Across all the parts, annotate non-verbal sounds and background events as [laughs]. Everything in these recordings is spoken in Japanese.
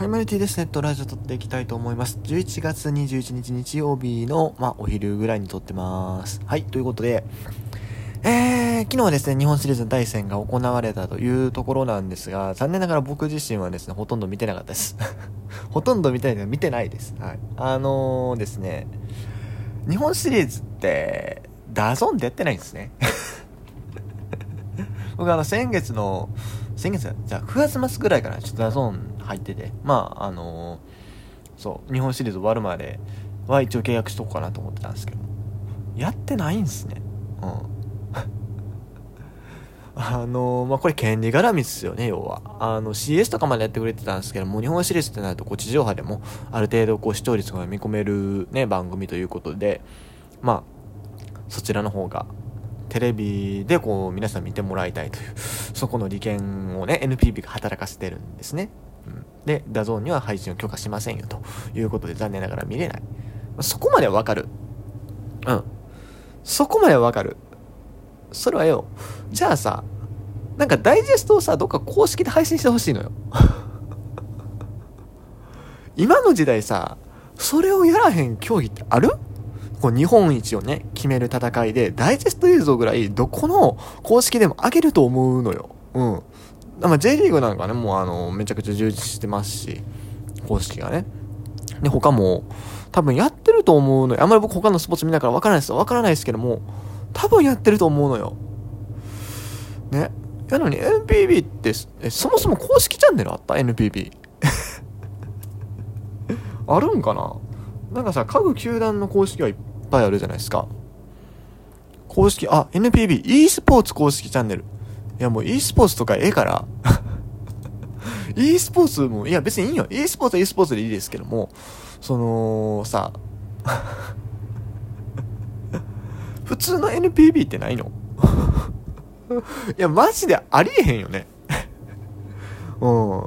はい、マルティです。ネットラジオ撮っていきたいと思います。11月21日日曜日の、まあ、お昼ぐらいに撮ってます。はい、ということで、えー、昨日はですね、日本シリーズの第一戦が行われたというところなんですが、残念ながら僕自身はですね、ほとんど見てなかったです。[laughs] ほとんど見てない見てないです。はい。あのー、ですね、日本シリーズって、 DAZN でやってないんですね。[laughs] 僕あの、先月の、先月じゃあ9月末ぐらいからちょっと DAZN 入ってて。まああのーそう日本シリーズ終わるまでは一応契約しとこうかなと思ってたんですけど。やってないんすね。うん。[laughs] あのーまあこれ権利絡みっすよね要は。あの CS とかまでやってくれてたんですけどもう日本シリーズってなるとこう地上波でもある程度こう視聴率が見込めるね番組ということでまあそちらの方がテレビでこう皆さん見てもらいたいというそこの利権をね NPB が働かせてるんですね、うん、で DAZN には配信を許可しませんよということで残念ながら見れない。そこまではわかる。うん。そこまではわかる。それはよ。じゃあさなんかダイジェストをさどっか公式で配信してほしいのよ。[laughs] 今の時代さそれをやらへん競技ってある？こう日本一をね、決める戦いで、ダイジェスト映像ぐらい、どこの公式でも上げると思うのよ。うん。まあ、J リーグなんかね、もうあの、めちゃくちゃ充実してますし、公式がね。で、他も、多分やってると思うのよ。あんまり僕他のスポーツ見ながらわからないですよ。わからないですけども、多分やってると思うのよ。ね。なのに NPB って、え、そもそも公式チャンネルあった ?NPB。[laughs] あるんかな？なんかさ、各球団の公式はいっぱいあるじゃないですか。公式、あ、NPB、e スポーツ公式チャンネル。いやもう e スポーツとかええから。[laughs] e スポーツも、いや別にいいよ。e スポーツは e スポーツでいいですけども、その、さ、[laughs] 普通の NPB ってないの？[laughs] いや、マジでありえへんよね。うん。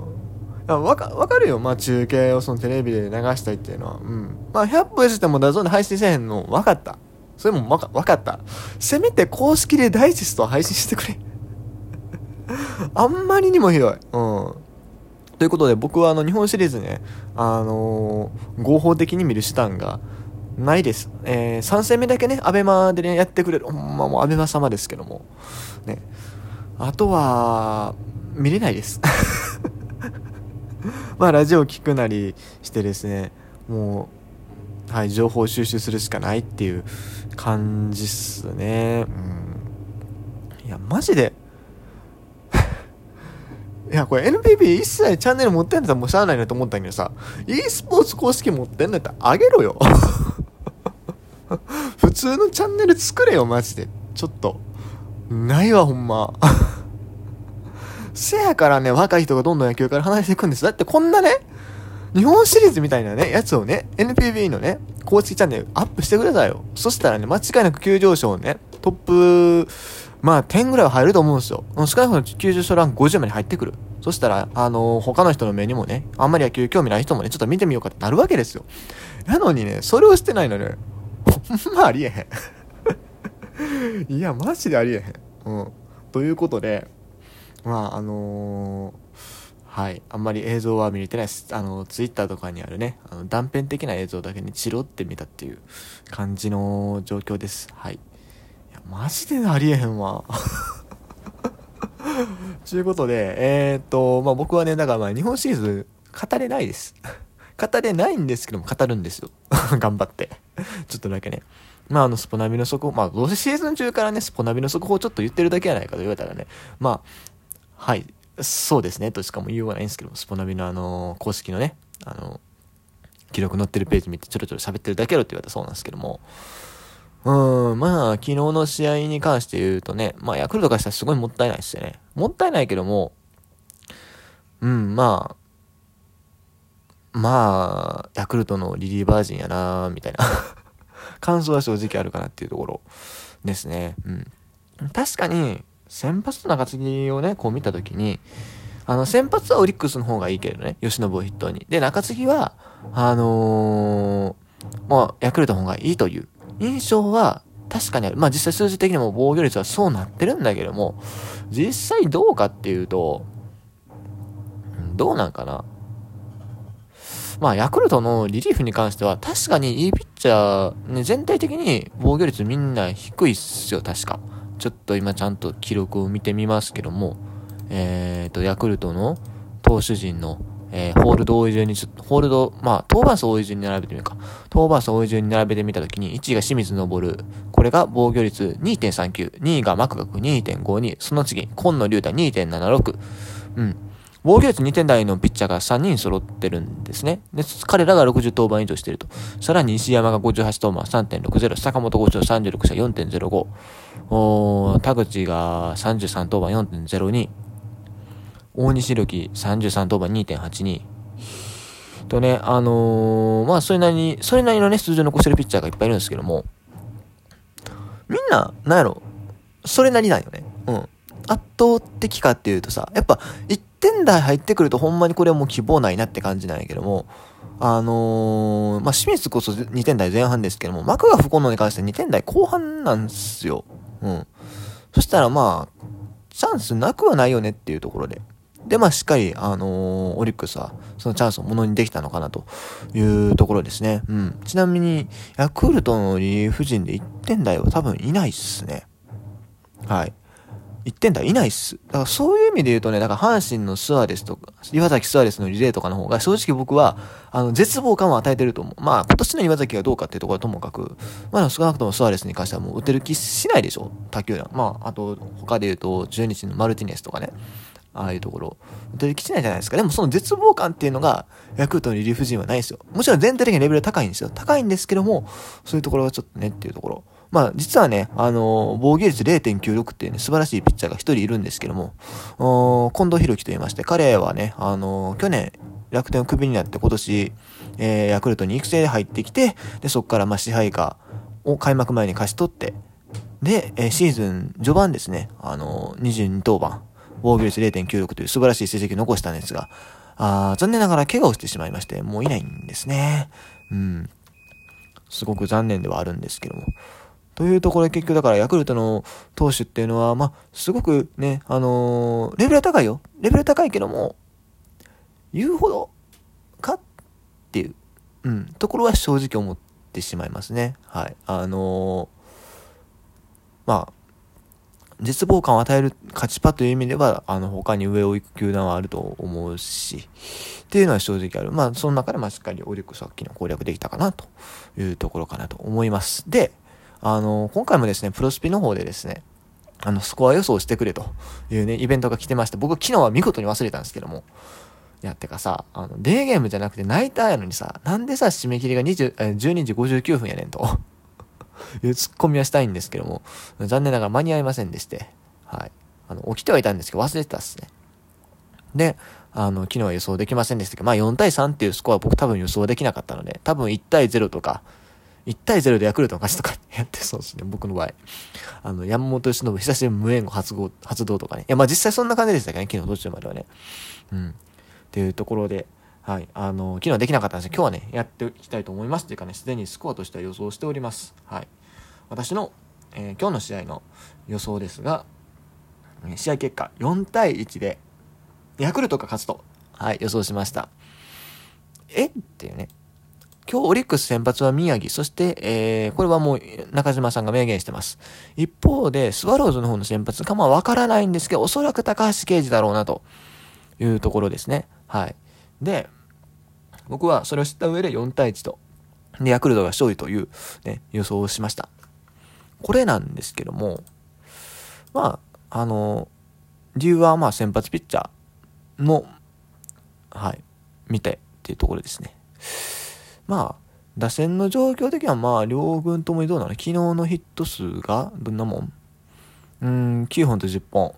わか、わかるよ。まあ中継をそのテレビで流したいっていうのは。うん。まあ100分してもダゾンで配信せへんの分かった。それもわか、分かった。せめて公式でダイジェストを配信してくれ。[laughs] あんまりにもひどい。うん。ということで僕はあの日本シリーズね、あのー合法的に見る手段がないです。えー、3戦目だけね、アベマでね、やってくれる。ほんまもうアベマ様ですけども。ね。あとは、見れないです。[laughs] まあ、ラジオを聞くなりしてですね、もう、はい、情報収集するしかないっていう感じっすね。うん。いや、マジで、いや、これ NPB 一切チャンネル持ってんだったらもうしゃあないなと思ったんだけどさ、e スポーツ公式持ってんだったらあげろよ。[laughs] 普通のチャンネル作れよ、マジで。ちょっと。ないわ、ほんま。[laughs] せやからね、若い人がどんどん野球から離れていくんです。だってこんなね、日本シリーズみたいなね、やつをね、NPB のね、公式チャンネルアップしてくださいよ。そしたらね、間違いなく急上昇ね、トップ、まあ、10ぐらいは入ると思うんですよ。少なくとも急上昇ランク50まで入ってくる。そしたら、あのー他の人の目にもね、あんまり野球興味ない人もね、ちょっと見てみようかってなるわけですよ。なのにね、それをしてないのね、ほんまありえへん。[laughs] いや、マジでありえへん。うん。ということで、まあ、あのーはい。あんまり映像は見れてないです。あの、ツイッターとかにあるね、あの断片的な映像だけにチロって見たっていう感じの状況です。はい。マジでありえへんわ。[laughs] ということで、えー、っと、まあ僕はね、だからまあ日本シリーズ語れないです。語れないんですけども語るんですよ。[laughs] 頑張って。ちょっとだけね。まああの、スポナビの速報、まあどうせシーズン中からね、スポナビの速報をちょっと言ってるだけやないかと言われたらね、まあ、はい、そうですね、としかも言いようがないんですけども、スポナビのあの、公式のね、あの、記録載ってるページ見てちょろちょろ喋ってるだけやろって言われたそうなんですけども、うん、まあ、昨日の試合に関して言うとね、まあ、ヤクルトからしたらすごいもったいないですよね。もったいないけども、うん、まあ、まあ、ヤクルトのリリーバージンやなみたいな [laughs] 感想は正直あるかなっていうところですね。うん。確かに、先発と中継ぎをね、こう見たときに、あの、先発はオリックスの方がいいけどね、吉信を筆頭に。で、中継ぎは、あのー、まあ、ヤクルトの方がいいという印象は確かにある。まあ実際数字的にも防御率はそうなってるんだけども、実際どうかっていうと、どうなんかなまあ、ヤクルトのリリーフに関しては、確かにいいピッチャー、ね、全体的に防御率みんな低いっすよ、確か。ちょっと今ちゃんと記録を見てみますけども、えっ、ー、と、ヤクルトの投手陣の、えー、ホールド多い順に、ホールド、まあ、登板数多い順に並べてみるか。登板数多い順に並べてみたときに、1位が清水昇。これが防御率2.39。2位がマクガク2.52。その次、今野龍太2.76。うん。防御率2点台のピッチャーが3人揃ってるんですね。で、彼らが60登板以上してると。さらに石山が58登板3.60、坂本5勝36社4.05、おー田口が33登板4.02、大西良樹33登板2.82、とね、あのー、まあ、それなりに、それなりのね、数字を残してるピッチャーがいっぱいいるんですけども、みんな、なんやろ、それなりなんよね。うん。圧倒的かっていうとさ、やっぱ、1点台入ってくるとほんまにこれはもう希望ないなって感じなんやけども、あのー、まあ、清水こそ2点台前半ですけども、幕が不幸のに関して2点台後半なんですよ。うん。そしたらまあ、チャンスなくはないよねっていうところで。で、まあ、しっかり、あのー、オリックスは、そのチャンスをものにできたのかなというところですね。うん。ちなみに、ヤクルトのリリーフ陣で1点台は多分いないっすね。はい。1点台いないっす。だからそういう意味で言うとね、だから阪神のスアレスとか、岩崎スアレスのリレーとかの方が正直僕は、あの、絶望感を与えてると思う。まあ、今年の岩崎がどうかっていうところはともかく、まあ、少なくともスアレスに関してはもう打てる気しないでしょ卓球団。まあ、あと、他で言うと、中日のマルティネスとかね。ああいうところ、打てる気しないじゃないですか。でもその絶望感っていうのが、ヤクルトのリリーフ陣はないですよ。もちろん全体的にレベル高いんですよ。高いんですけども、そういうところがちょっとねっていうところ。まあ、実はね、あのー、防御率0.96っていうね、素晴らしいピッチャーが一人いるんですけども、近藤博樹と言いまして、彼はね、あのー、去年、楽天をクビになって今年、えー、ヤクルトに育成で入ってきて、で、そこからまあ支配下を開幕前に勝ち取って、で、え、シーズン序盤ですね、あの、22登板、防御率0.96という素晴らしい成績を残したんですが、あ残念ながら怪我をしてしまいまして、もういないんですね。うん。すごく残念ではあるんですけども。というところで結局だからヤクルトの投手っていうのは、まあ、すごくね、あのー、レベルは高いよ。レベル高いけども、言うほどかっていう、うん、ところは正直思ってしまいますね。はい。あのー、まあ、絶望感を与える勝ちパという意味では、あの、他に上を行く球団はあると思うし、っていうのは正直ある。まあ、その中で、まあ、しっかりオリックスは昨日攻略できたかな、というところかなと思います。で、あの、今回もですね、プロスピの方でですね、あの、スコア予想してくれというね、イベントが来てまして、僕昨日は見事に忘れたんですけども、いや、ってかさ、あの、デーゲームじゃなくてナイターやのにさ、なんでさ、締め切りが20、12時59分やねんというツッコミはしたいんですけども、残念ながら間に合いませんでして、はい。あの、起きてはいたんですけど、忘れてたっすね。で、あの、昨日は予想できませんでしたけど、まあ4対3っていうスコアは僕多分予想できなかったので、多分1対0とか、1対0でヤクルトの勝ちとか [laughs] やってそうですね、僕の場合。あの、山本由伸、久しぶり無援護発動、発動とかね。いや、まあ実際そんな感じでしたけどね、昨日途中まではね。うん。っていうところで、はい。あの、昨日はできなかったんですけど、今日はね、やっていきたいと思いますっていうかね、すでにスコアとしては予想しております。はい。私の、えー、今日の試合の予想ですが、試合結果4対1で、ヤクルトが勝つと、はい、予想しました。え？っていうね。今日オリックス先発は宮城、そして、えー、これはもう中島さんが明言してます。一方で、スワローズの方の先発かまわからないんですけど、おそらく高橋奎二だろうなというところですね。はい。で、僕はそれを知った上で4対1と、で、ヤクルトが勝利という、ね、予想をしました。これなんですけども、まあ、あの、理由はまあ先発ピッチャーの、はい、見てっていうところですね。まあ、打線の状況的にはまあ、両軍ともにどうなの？昨日のヒット数がどんなもん？うん、9本と10本っ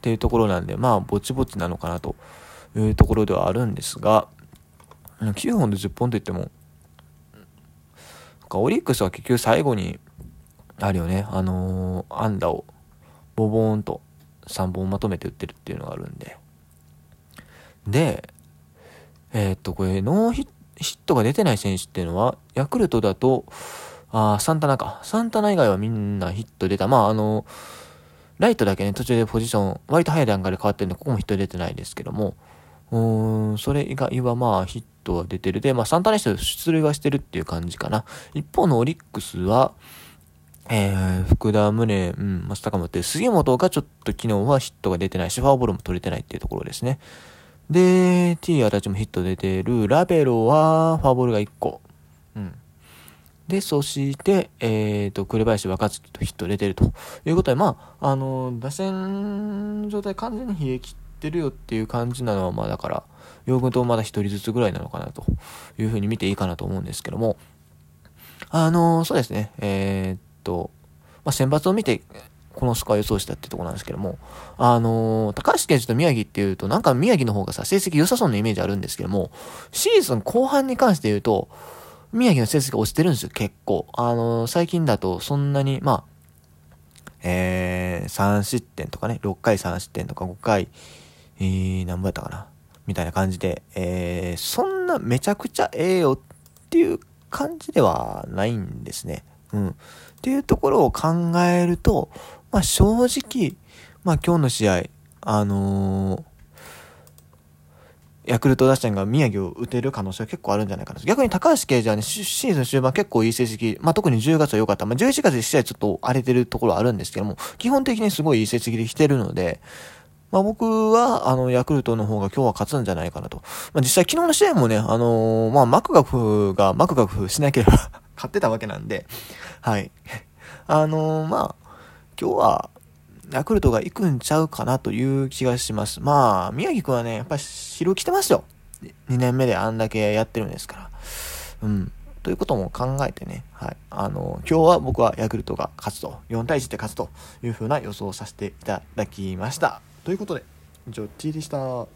ていうところなんで、まあ、ぼちぼちなのかなというところではあるんですが、9本と10本といっても、オリックスは結局最後に、あるよね、あのー、安打をボボーンと3本まとめて打ってるっていうのがあるんで。で、えー、っと、これ、ノーヒッヒットが出てない選手っていうのは、ヤクルトだと、あサンタナか。サンタナ以外はみんなヒット出た。まあ、あの、ライトだけね、途中でポジション、割と早い段階で変わってるんで、ここもヒット出てないですけども、うん、それ以外はまあヒットは出てるで、まあサンタネス出塁はしてるっていう感じかな。一方のオリックスは、えー、福田宗、うん、松高もって、杉本がちょっと昨日はヒットが出てないし、ファーボールも取れてないっていうところですね。で、T アたちもヒット出てる、ラベロはファーボールが1個。うん。で、そして、えっ、ー、と、紅林若月とヒット出てるということで、まあ、あの、打線状態完全に冷え切ってるよっていう感じなのは、まあだから、洋軍とまだ一人ずつぐらいなのかなというふうに見ていいかなと思うんですけども、あの、そうですね、えー、っと、まあ、選抜を見て、このスコア予想したってとこなんですけども、あのー、高橋健二と宮城っていうと、なんか宮城の方がさ、成績良さそうなイメージあるんですけども、シーズン後半に関して言うと、宮城の成績が落ちてるんですよ、結構。あのー、最近だとそんなに、まあ、えー、3失点とかね、6回3失点とか5回、えー、何本やったかな、みたいな感じで、えー、そんなめちゃくちゃええよっていう感じではないんですね。うん。っていうところを考えると、まあ正直、まあ今日の試合、あのー、ヤクルト打線が宮城を打てる可能性は結構あるんじゃないかな。逆に高橋奎二はね、シーズン終盤結構いい成績、まあ特に10月は良かった。まあ11月で試合ちょっと荒れてるところはあるんですけども、基本的にすごいいい成績で来てるので、まあ僕は、あの、ヤクルトの方が今日は勝つんじゃないかなと。まあ実際昨日の試合もね、あのー、まあマクガフがマクガフしなければ [laughs] 勝ってたわけなんで、はい。あのー、まあ、今日は、ヤクルトが行くんちゃうかなという気がします。まあ、宮城くんはね、やっぱ白来てますよ。2年目であんだけやってるんですから。うん。ということも考えてね、はい。あの、今日は僕はヤクルトが勝つと、4対1で勝つという風な予想をさせていただきました。ということで、ジョッチーでした。